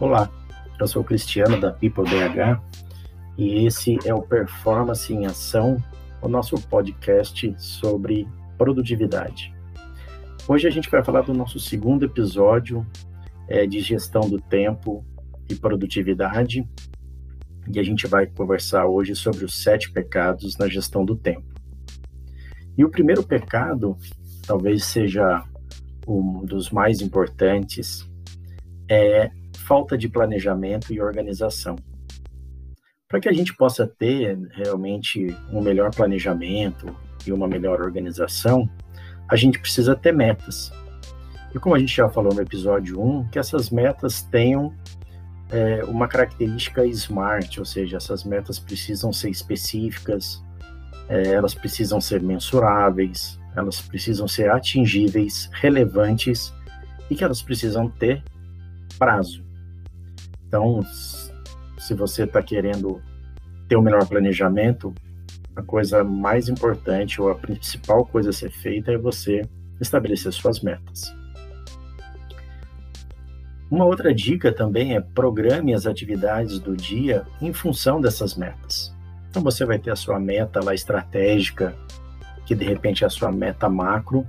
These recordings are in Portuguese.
Olá, eu sou o Cristiano da People BH e esse é o Performance em Ação, o nosso podcast sobre produtividade. Hoje a gente vai falar do nosso segundo episódio é, de gestão do tempo e produtividade e a gente vai conversar hoje sobre os sete pecados na gestão do tempo. E o primeiro pecado, talvez seja um dos mais importantes, é falta de planejamento e organização. Para que a gente possa ter realmente um melhor planejamento e uma melhor organização, a gente precisa ter metas. E como a gente já falou no episódio 1, que essas metas tenham é, uma característica SMART, ou seja, essas metas precisam ser específicas, é, elas precisam ser mensuráveis, elas precisam ser atingíveis, relevantes e que elas precisam ter prazo. Então, se você está querendo ter um melhor planejamento, a coisa mais importante ou a principal coisa a ser feita é você estabelecer suas metas. Uma outra dica também é programe as atividades do dia em função dessas metas. Então você vai ter a sua meta lá estratégica, que de repente é a sua meta macro.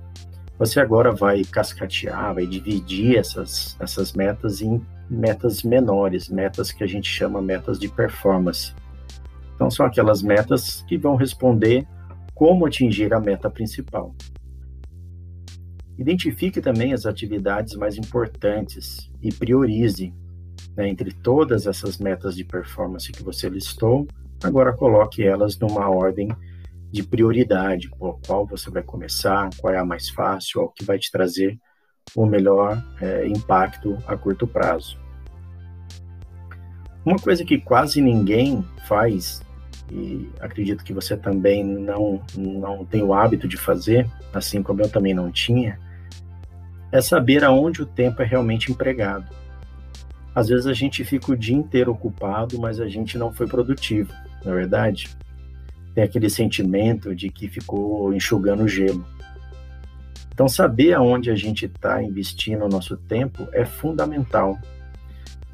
Você agora vai cascatear, vai dividir essas, essas metas em metas menores, metas que a gente chama metas de performance. Então, são aquelas metas que vão responder como atingir a meta principal. Identifique também as atividades mais importantes e priorize né, entre todas essas metas de performance que você listou. Agora coloque elas numa ordem de prioridade, por qual você vai começar, qual é a mais fácil, o que vai te trazer o melhor é, impacto a curto prazo. Uma coisa que quase ninguém faz, e acredito que você também não, não tem o hábito de fazer, assim como eu também não tinha, é saber aonde o tempo é realmente empregado. Às vezes a gente fica o dia inteiro ocupado, mas a gente não foi produtivo, não é verdade? Tem aquele sentimento de que ficou enxugando gelo. Então, saber aonde a gente está investindo o nosso tempo é fundamental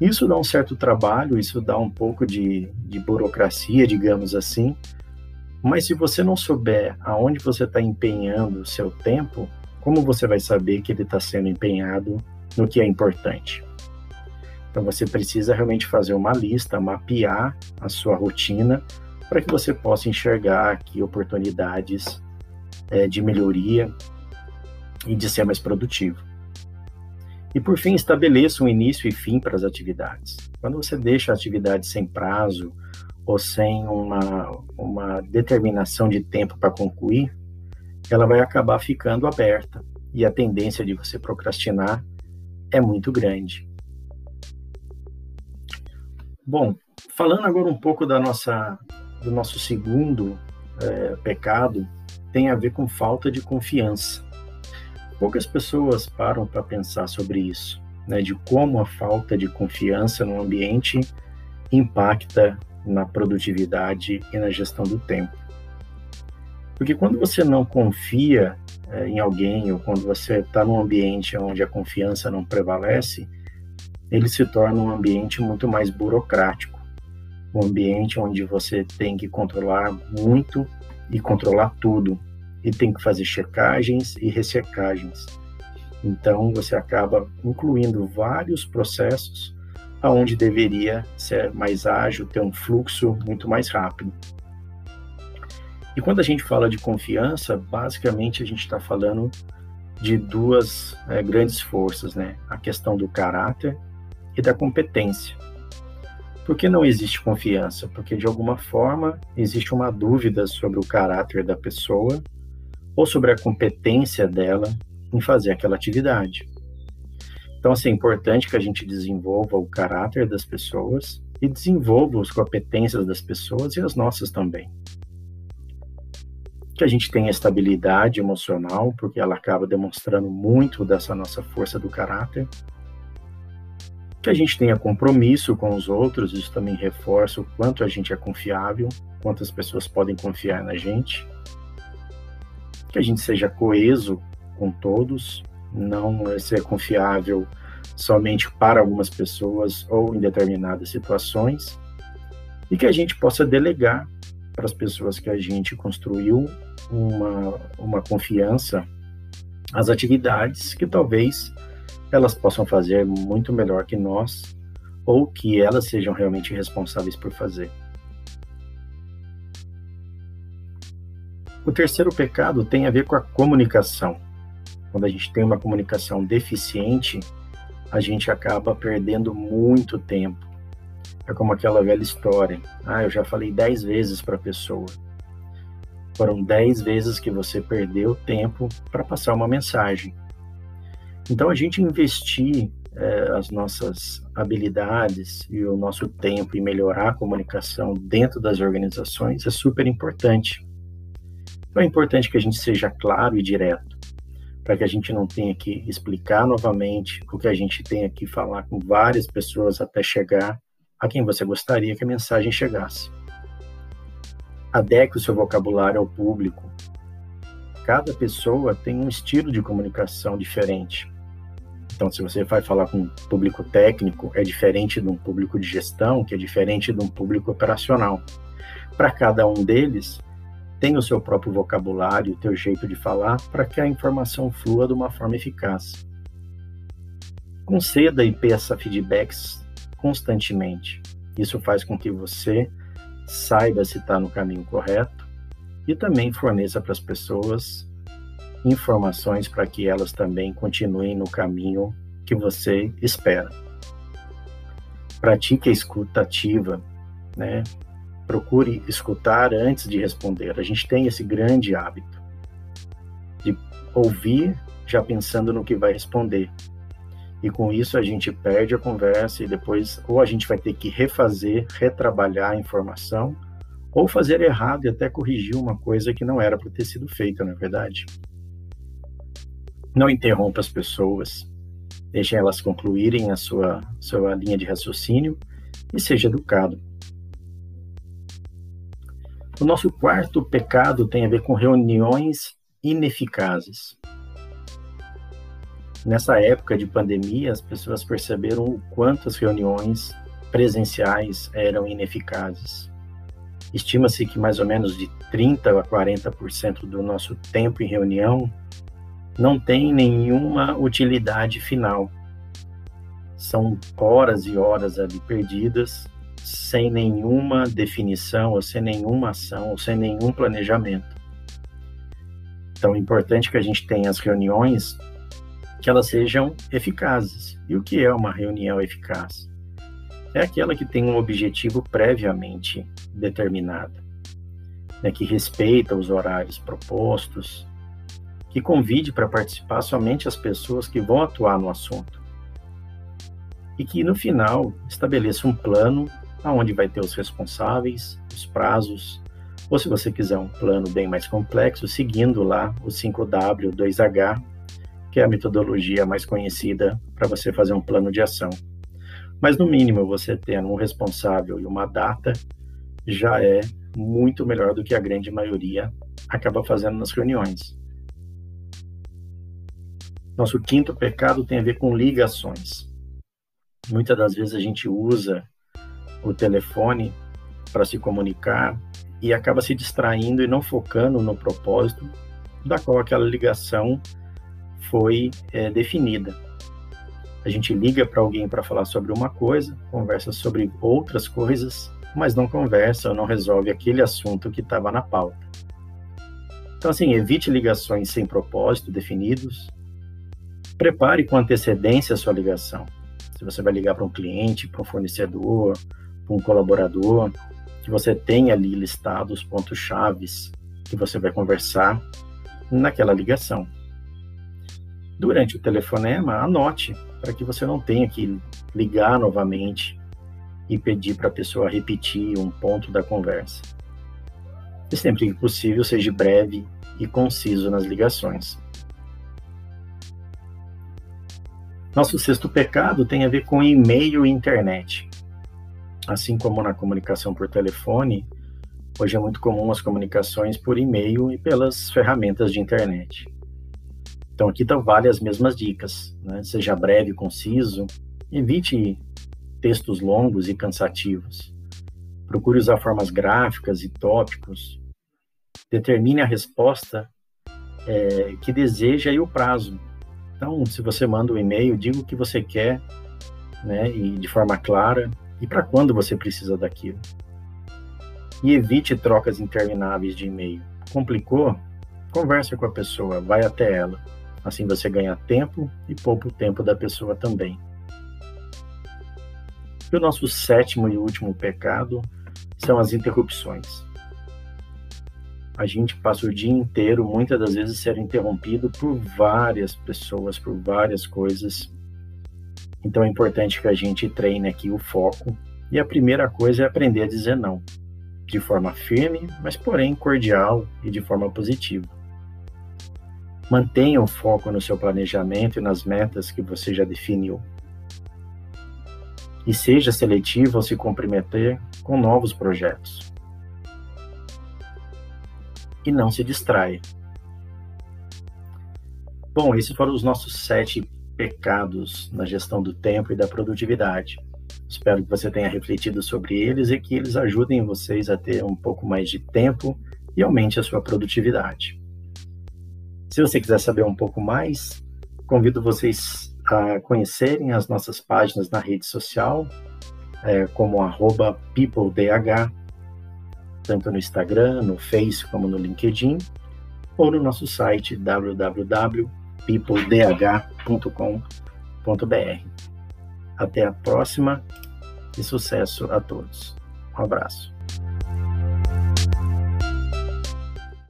isso dá um certo trabalho, isso dá um pouco de, de burocracia, digamos assim, mas se você não souber aonde você está empenhando o seu tempo, como você vai saber que ele está sendo empenhado no que é importante? Então você precisa realmente fazer uma lista, mapear a sua rotina para que você possa enxergar aqui oportunidades é, de melhoria e de ser mais produtivo. E por fim, estabeleça um início e fim para as atividades. Quando você deixa a atividade sem prazo ou sem uma, uma determinação de tempo para concluir, ela vai acabar ficando aberta e a tendência de você procrastinar é muito grande. Bom, falando agora um pouco da nossa, do nosso segundo é, pecado, tem a ver com falta de confiança. Poucas pessoas param para pensar sobre isso, né, de como a falta de confiança no ambiente impacta na produtividade e na gestão do tempo. Porque quando você não confia é, em alguém ou quando você está num ambiente onde a confiança não prevalece, ele se torna um ambiente muito mais burocrático, um ambiente onde você tem que controlar muito e controlar tudo, e tem que fazer checagens e ressecagens. Então você acaba incluindo vários processos aonde deveria ser mais ágil, ter um fluxo muito mais rápido. E quando a gente fala de confiança, basicamente a gente está falando de duas é, grandes forças, né? A questão do caráter e da competência. Por que não existe confiança? Porque de alguma forma existe uma dúvida sobre o caráter da pessoa ou sobre a competência dela em fazer aquela atividade. Então, assim, é importante que a gente desenvolva o caráter das pessoas e desenvolva as competências das pessoas e as nossas também. Que a gente tenha estabilidade emocional, porque ela acaba demonstrando muito dessa nossa força do caráter. Que a gente tenha compromisso com os outros, isso também reforça o quanto a gente é confiável, quantas pessoas podem confiar na gente. Que a gente seja coeso com todos, não ser confiável somente para algumas pessoas ou em determinadas situações, e que a gente possa delegar para as pessoas que a gente construiu uma, uma confiança as atividades que talvez elas possam fazer muito melhor que nós ou que elas sejam realmente responsáveis por fazer. O terceiro pecado tem a ver com a comunicação. Quando a gente tem uma comunicação deficiente, a gente acaba perdendo muito tempo. É como aquela velha história. Ah, eu já falei dez vezes para a pessoa. Foram dez vezes que você perdeu tempo para passar uma mensagem. Então, a gente investir é, as nossas habilidades e o nosso tempo em melhorar a comunicação dentro das organizações é super importante. Então, é importante que a gente seja claro e direto, para que a gente não tenha que explicar novamente o que a gente tenha que falar com várias pessoas até chegar a quem você gostaria que a mensagem chegasse. Adeque o seu vocabulário ao público. Cada pessoa tem um estilo de comunicação diferente. Então, se você vai falar com um público técnico, é diferente de um público de gestão, que é diferente de um público operacional. Para cada um deles, tem o seu próprio vocabulário, o teu jeito de falar, para que a informação flua de uma forma eficaz. Conceda e peça feedbacks constantemente. Isso faz com que você saiba se está no caminho correto e também forneça para as pessoas informações para que elas também continuem no caminho que você espera. Pratique a escuta ativa, né? Procure escutar antes de responder. A gente tem esse grande hábito de ouvir já pensando no que vai responder. E com isso a gente perde a conversa e depois ou a gente vai ter que refazer, retrabalhar a informação, ou fazer errado e até corrigir uma coisa que não era para ter sido feita, na é verdade. Não interrompa as pessoas, deixe elas concluírem a sua, sua linha de raciocínio e seja educado. O nosso quarto pecado tem a ver com reuniões ineficazes. Nessa época de pandemia, as pessoas perceberam o quanto as reuniões presenciais eram ineficazes. Estima-se que mais ou menos de 30 a 40% do nosso tempo em reunião não tem nenhuma utilidade final. São horas e horas ali perdidas, sem nenhuma definição, ou sem nenhuma ação, ou sem nenhum planejamento. Então, é importante que a gente tenha as reuniões que elas sejam eficazes. E o que é uma reunião eficaz? É aquela que tem um objetivo previamente determinado, né, que respeita os horários propostos, que convide para participar somente as pessoas que vão atuar no assunto. E que no final estabeleça um plano aonde vai ter os responsáveis, os prazos, ou se você quiser um plano bem mais complexo, seguindo lá o 5W, 2H, que é a metodologia mais conhecida para você fazer um plano de ação. Mas no mínimo você tendo um responsável e uma data já é muito melhor do que a grande maioria acaba fazendo nas reuniões. Nosso quinto pecado tem a ver com ligações. Muitas das vezes a gente usa o telefone para se comunicar e acaba se distraindo e não focando no propósito da qual aquela ligação foi é, definida. A gente liga para alguém para falar sobre uma coisa, conversa sobre outras coisas, mas não conversa ou não resolve aquele assunto que estava na pauta. Então, assim, evite ligações sem propósito definidos, Prepare com antecedência a sua ligação. Se você vai ligar para um cliente, para um fornecedor, para um colaborador, que você tenha ali listados os pontos chaves que você vai conversar naquela ligação. Durante o telefonema, anote para que você não tenha que ligar novamente e pedir para a pessoa repetir um ponto da conversa. E sempre que possível, seja breve e conciso nas ligações. Nosso sexto pecado tem a ver com e-mail e internet. Assim como na comunicação por telefone, hoje é muito comum as comunicações por e-mail e pelas ferramentas de internet. Então aqui tá, vale as mesmas dicas, né? Seja breve, conciso, evite textos longos e cansativos. Procure usar formas gráficas e tópicos. Determine a resposta é, que deseja e o prazo. Então, se você manda um e-mail, diga o que você quer, né, e de forma clara, e para quando você precisa daquilo. E evite trocas intermináveis de e-mail. Complicou? Converse com a pessoa, vai até ela. Assim você ganha tempo e poupa o tempo da pessoa também. E o nosso sétimo e último pecado são as interrupções. A gente passa o dia inteiro, muitas das vezes, sendo interrompido por várias pessoas, por várias coisas. Então é importante que a gente treine aqui o foco. E a primeira coisa é aprender a dizer não, de forma firme, mas porém cordial e de forma positiva. Mantenha o foco no seu planejamento e nas metas que você já definiu. E seja seletivo ao se comprometer com novos projetos. E não se distraia. Bom, esses foram os nossos sete pecados na gestão do tempo e da produtividade. Espero que você tenha refletido sobre eles e que eles ajudem vocês a ter um pouco mais de tempo e aumente a sua produtividade. Se você quiser saber um pouco mais, convido vocês a conhecerem as nossas páginas na rede social, é, como peopledh, tanto no Instagram, no Face como no LinkedIn, ou no nosso site www.peopledh.com.br. Até a próxima e sucesso a todos. Um abraço.